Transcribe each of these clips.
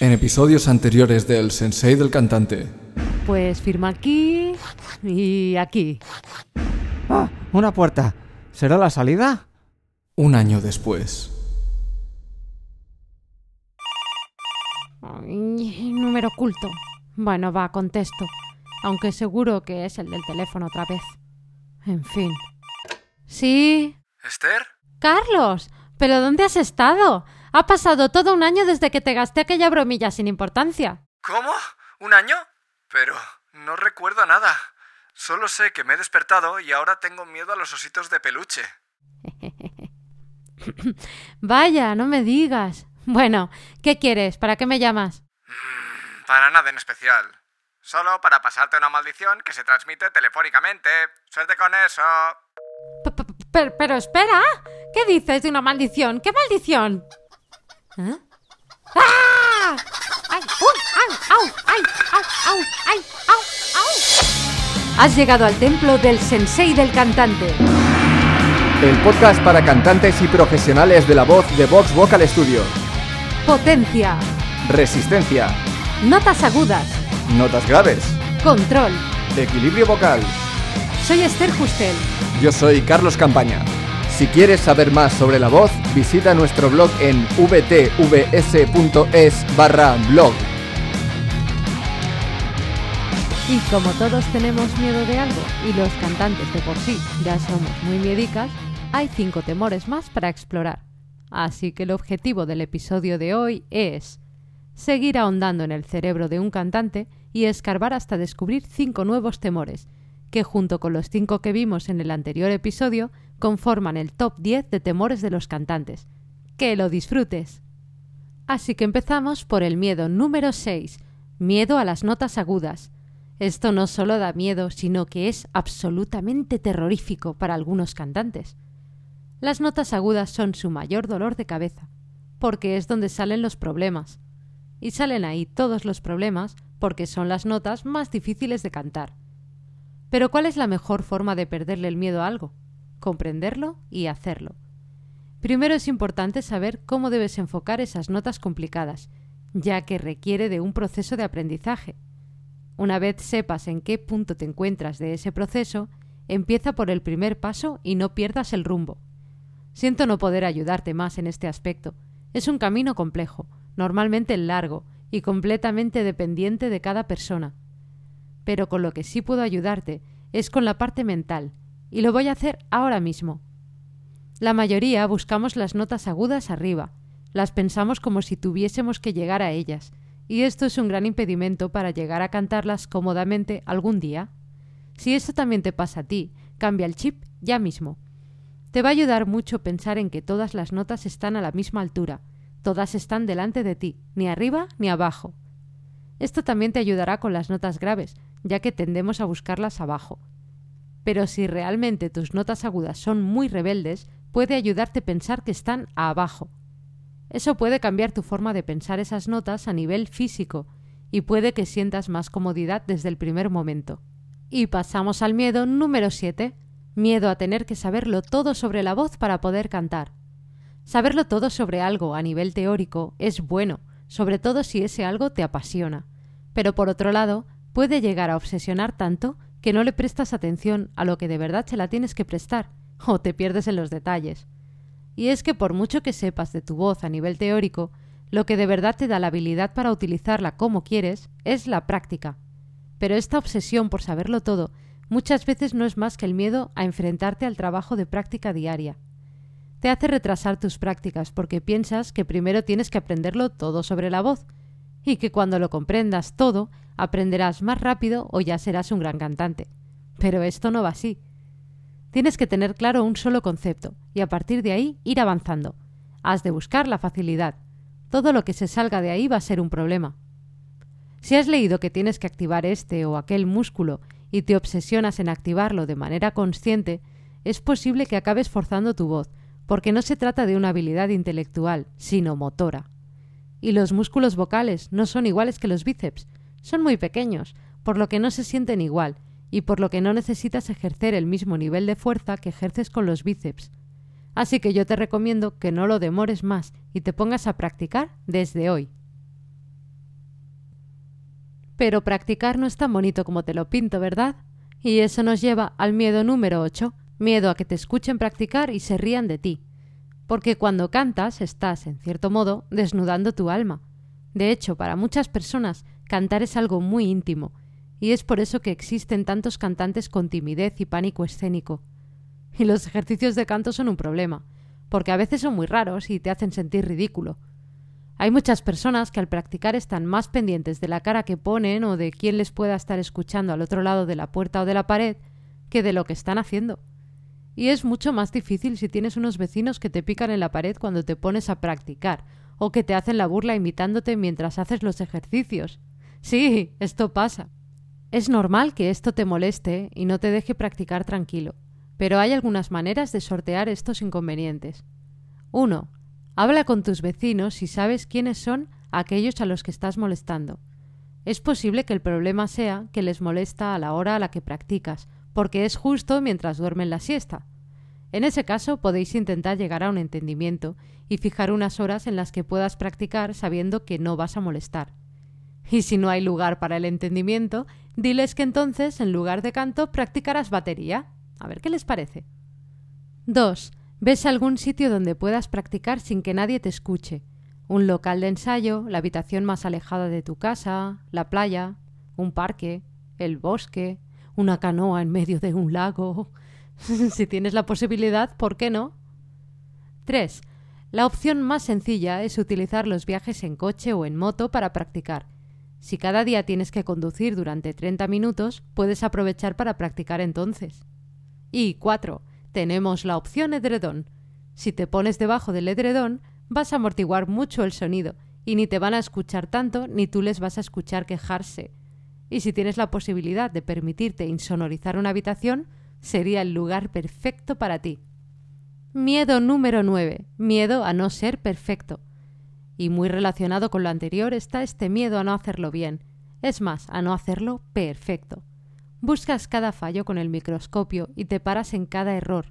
En episodios anteriores del Sensei del cantante. Pues firma aquí y aquí. ¡Ah! Una puerta. ¿Será la salida? Un año después. Ay, número oculto. Bueno, va, contesto. Aunque seguro que es el del teléfono otra vez. En fin. ¿Sí? ¿Esther? Carlos, ¿pero dónde has estado? Ha pasado todo un año desde que te gasté aquella bromilla sin importancia. ¿Cómo? ¿Un año? Pero no recuerdo nada. Solo sé que me he despertado y ahora tengo miedo a los ositos de peluche. Vaya, no me digas. Bueno, ¿qué quieres? ¿Para qué me llamas? Mm, para nada en especial. Solo para pasarte una maldición que se transmite telefónicamente. Suerte con eso. P- p- Pero, pero espera, ¿qué dices de una maldición? ¿Qué maldición? ¡Ay! ¡Uy! ¡Au! ¡Au! ¡Ay! ¡Au! ¡Au! ¡Ay! ¡Au! ¡Au! Has llegado al templo del sensei del cantante. El podcast para cantantes y profesionales de la voz de Vox Vocal Studio. Potencia, Resistencia. notas agudas, Notas graves. control. Equilibrio vocal. Soy Esther Justel. Yo soy Carlos Campaña. Si quieres saber más sobre la voz, visita nuestro blog en vtvs.es barra blog. Y como todos tenemos miedo de algo, y los cantantes de por sí ya somos muy miedicas, hay cinco temores más para explorar. Así que el objetivo del episodio de hoy es seguir ahondando en el cerebro de un cantante y escarbar hasta descubrir cinco nuevos temores, que junto con los cinco que vimos en el anterior episodio conforman el top 10 de temores de los cantantes. ¡Que lo disfrutes! Así que empezamos por el miedo número 6, miedo a las notas agudas. Esto no solo da miedo, sino que es absolutamente terrorífico para algunos cantantes. Las notas agudas son su mayor dolor de cabeza, porque es donde salen los problemas. Y salen ahí todos los problemas porque son las notas más difíciles de cantar. Pero ¿cuál es la mejor forma de perderle el miedo a algo? Comprenderlo y hacerlo. Primero es importante saber cómo debes enfocar esas notas complicadas, ya que requiere de un proceso de aprendizaje. Una vez sepas en qué punto te encuentras de ese proceso, empieza por el primer paso y no pierdas el rumbo. Siento no poder ayudarte más en este aspecto. Es un camino complejo, normalmente largo y completamente dependiente de cada persona. Pero con lo que sí puedo ayudarte es con la parte mental, y lo voy a hacer ahora mismo. La mayoría buscamos las notas agudas arriba, las pensamos como si tuviésemos que llegar a ellas, y esto es un gran impedimento para llegar a cantarlas cómodamente algún día. Si eso también te pasa a ti, cambia el chip ya mismo. Te va a ayudar mucho pensar en que todas las notas están a la misma altura, todas están delante de ti, ni arriba ni abajo. Esto también te ayudará con las notas graves, ya que tendemos a buscarlas abajo. Pero si realmente tus notas agudas son muy rebeldes, puede ayudarte a pensar que están abajo. Eso puede cambiar tu forma de pensar esas notas a nivel físico y puede que sientas más comodidad desde el primer momento. Y pasamos al miedo número 7. Miedo a tener que saberlo todo sobre la voz para poder cantar. Saberlo todo sobre algo a nivel teórico es bueno, sobre todo si ese algo te apasiona. Pero por otro lado, puede llegar a obsesionar tanto que no le prestas atención a lo que de verdad se la tienes que prestar, o te pierdes en los detalles. Y es que por mucho que sepas de tu voz a nivel teórico, lo que de verdad te da la habilidad para utilizarla como quieres es la práctica. Pero esta obsesión por saberlo todo muchas veces no es más que el miedo a enfrentarte al trabajo de práctica diaria. Te hace retrasar tus prácticas porque piensas que primero tienes que aprenderlo todo sobre la voz, y que cuando lo comprendas todo, aprenderás más rápido o ya serás un gran cantante. Pero esto no va así. Tienes que tener claro un solo concepto y a partir de ahí ir avanzando. Has de buscar la facilidad. Todo lo que se salga de ahí va a ser un problema. Si has leído que tienes que activar este o aquel músculo y te obsesionas en activarlo de manera consciente, es posible que acabes forzando tu voz, porque no se trata de una habilidad intelectual, sino motora. Y los músculos vocales no son iguales que los bíceps, son muy pequeños, por lo que no se sienten igual, y por lo que no necesitas ejercer el mismo nivel de fuerza que ejerces con los bíceps. Así que yo te recomiendo que no lo demores más y te pongas a practicar desde hoy. Pero practicar no es tan bonito como te lo pinto, ¿verdad? Y eso nos lleva al miedo número 8, miedo a que te escuchen practicar y se rían de ti. Porque cuando cantas estás, en cierto modo, desnudando tu alma. De hecho, para muchas personas, cantar es algo muy íntimo, y es por eso que existen tantos cantantes con timidez y pánico escénico. Y los ejercicios de canto son un problema, porque a veces son muy raros y te hacen sentir ridículo. Hay muchas personas que al practicar están más pendientes de la cara que ponen o de quién les pueda estar escuchando al otro lado de la puerta o de la pared que de lo que están haciendo. Y es mucho más difícil si tienes unos vecinos que te pican en la pared cuando te pones a practicar, o que te hacen la burla imitándote mientras haces los ejercicios. Sí, esto pasa. Es normal que esto te moleste y no te deje practicar tranquilo, pero hay algunas maneras de sortear estos inconvenientes. 1. Habla con tus vecinos si sabes quiénes son aquellos a los que estás molestando. Es posible que el problema sea que les molesta a la hora a la que practicas, porque es justo mientras duermen la siesta. En ese caso podéis intentar llegar a un entendimiento y fijar unas horas en las que puedas practicar sabiendo que no vas a molestar. Y si no hay lugar para el entendimiento, diles que entonces, en lugar de canto, practicarás batería. A ver qué les parece. 2. Ves algún sitio donde puedas practicar sin que nadie te escuche. Un local de ensayo, la habitación más alejada de tu casa, la playa, un parque, el bosque, una canoa en medio de un lago. si tienes la posibilidad, ¿por qué no? 3. La opción más sencilla es utilizar los viajes en coche o en moto para practicar. Si cada día tienes que conducir durante 30 minutos, puedes aprovechar para practicar entonces. Y 4 tenemos la opción edredón. Si te pones debajo del edredón, vas a amortiguar mucho el sonido y ni te van a escuchar tanto ni tú les vas a escuchar quejarse. Y si tienes la posibilidad de permitirte insonorizar una habitación, sería el lugar perfecto para ti. Miedo número 9. Miedo a no ser perfecto. Y muy relacionado con lo anterior está este miedo a no hacerlo bien, es más, a no hacerlo perfecto. Buscas cada fallo con el microscopio y te paras en cada error.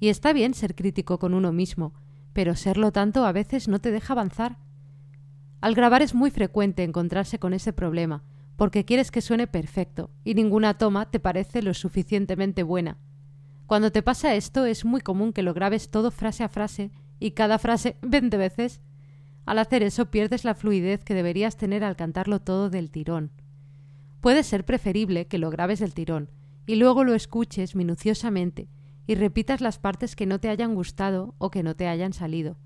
Y está bien ser crítico con uno mismo, pero serlo tanto a veces no te deja avanzar. Al grabar es muy frecuente encontrarse con ese problema, porque quieres que suene perfecto y ninguna toma te parece lo suficientemente buena. Cuando te pasa esto es muy común que lo grabes todo frase a frase y cada frase veinte veces. Al hacer eso pierdes la fluidez que deberías tener al cantarlo todo del tirón. Puede ser preferible que lo grabes del tirón y luego lo escuches minuciosamente y repitas las partes que no te hayan gustado o que no te hayan salido.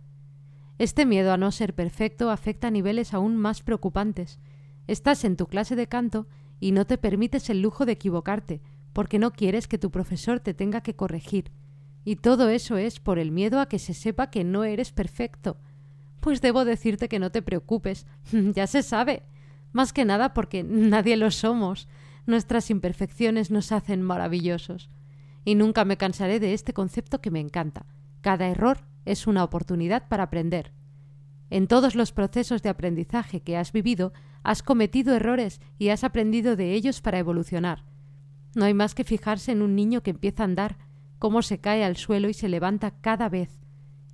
Este miedo a no ser perfecto afecta a niveles aún más preocupantes. Estás en tu clase de canto y no te permites el lujo de equivocarte, porque no quieres que tu profesor te tenga que corregir. Y todo eso es por el miedo a que se sepa que no eres perfecto. Pues debo decirte que no te preocupes, ya se sabe más que nada porque nadie lo somos. Nuestras imperfecciones nos hacen maravillosos. Y nunca me cansaré de este concepto que me encanta. Cada error es una oportunidad para aprender. En todos los procesos de aprendizaje que has vivido, has cometido errores y has aprendido de ellos para evolucionar. No hay más que fijarse en un niño que empieza a andar, cómo se cae al suelo y se levanta cada vez,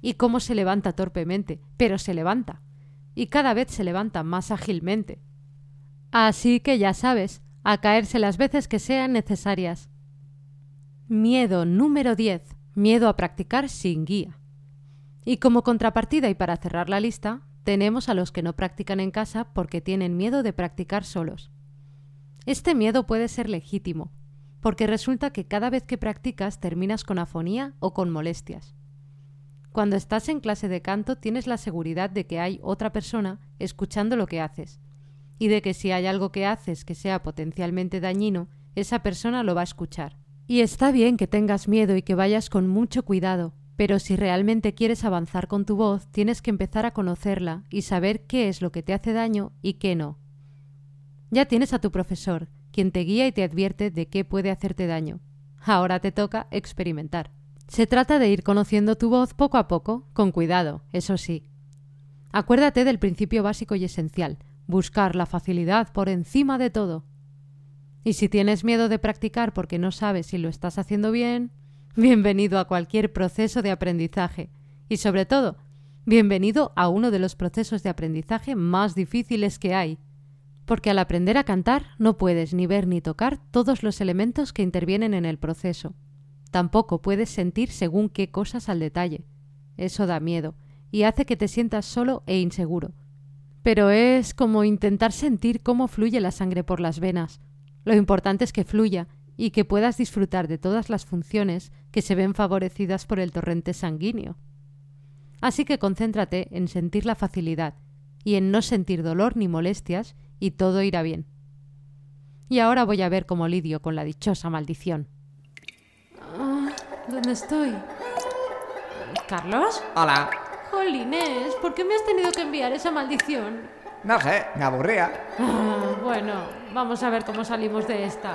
y cómo se levanta torpemente, pero se levanta, y cada vez se levanta más ágilmente. Así que ya sabes, a caerse las veces que sean necesarias. Miedo número 10. Miedo a practicar sin guía. Y como contrapartida y para cerrar la lista, tenemos a los que no practican en casa porque tienen miedo de practicar solos. Este miedo puede ser legítimo, porque resulta que cada vez que practicas terminas con afonía o con molestias. Cuando estás en clase de canto tienes la seguridad de que hay otra persona escuchando lo que haces, y de que si hay algo que haces que sea potencialmente dañino, esa persona lo va a escuchar. Y está bien que tengas miedo y que vayas con mucho cuidado, pero si realmente quieres avanzar con tu voz, tienes que empezar a conocerla y saber qué es lo que te hace daño y qué no. Ya tienes a tu profesor, quien te guía y te advierte de qué puede hacerte daño. Ahora te toca experimentar. Se trata de ir conociendo tu voz poco a poco, con cuidado, eso sí. Acuérdate del principio básico y esencial, buscar la facilidad por encima de todo. Y si tienes miedo de practicar porque no sabes si lo estás haciendo bien, bienvenido a cualquier proceso de aprendizaje. Y sobre todo, bienvenido a uno de los procesos de aprendizaje más difíciles que hay. Porque al aprender a cantar no puedes ni ver ni tocar todos los elementos que intervienen en el proceso. Tampoco puedes sentir según qué cosas al detalle. Eso da miedo y hace que te sientas solo e inseguro. Pero es como intentar sentir cómo fluye la sangre por las venas. Lo importante es que fluya y que puedas disfrutar de todas las funciones que se ven favorecidas por el torrente sanguíneo. Así que concéntrate en sentir la facilidad y en no sentir dolor ni molestias y todo irá bien. Y ahora voy a ver cómo lidio con la dichosa maldición. Ah, ¿Dónde estoy? ¿Carlos? Hola. Jolines, ¿por qué me has tenido que enviar esa maldición? No sé, me aburría. Ah, bueno, vamos a ver cómo salimos de esta.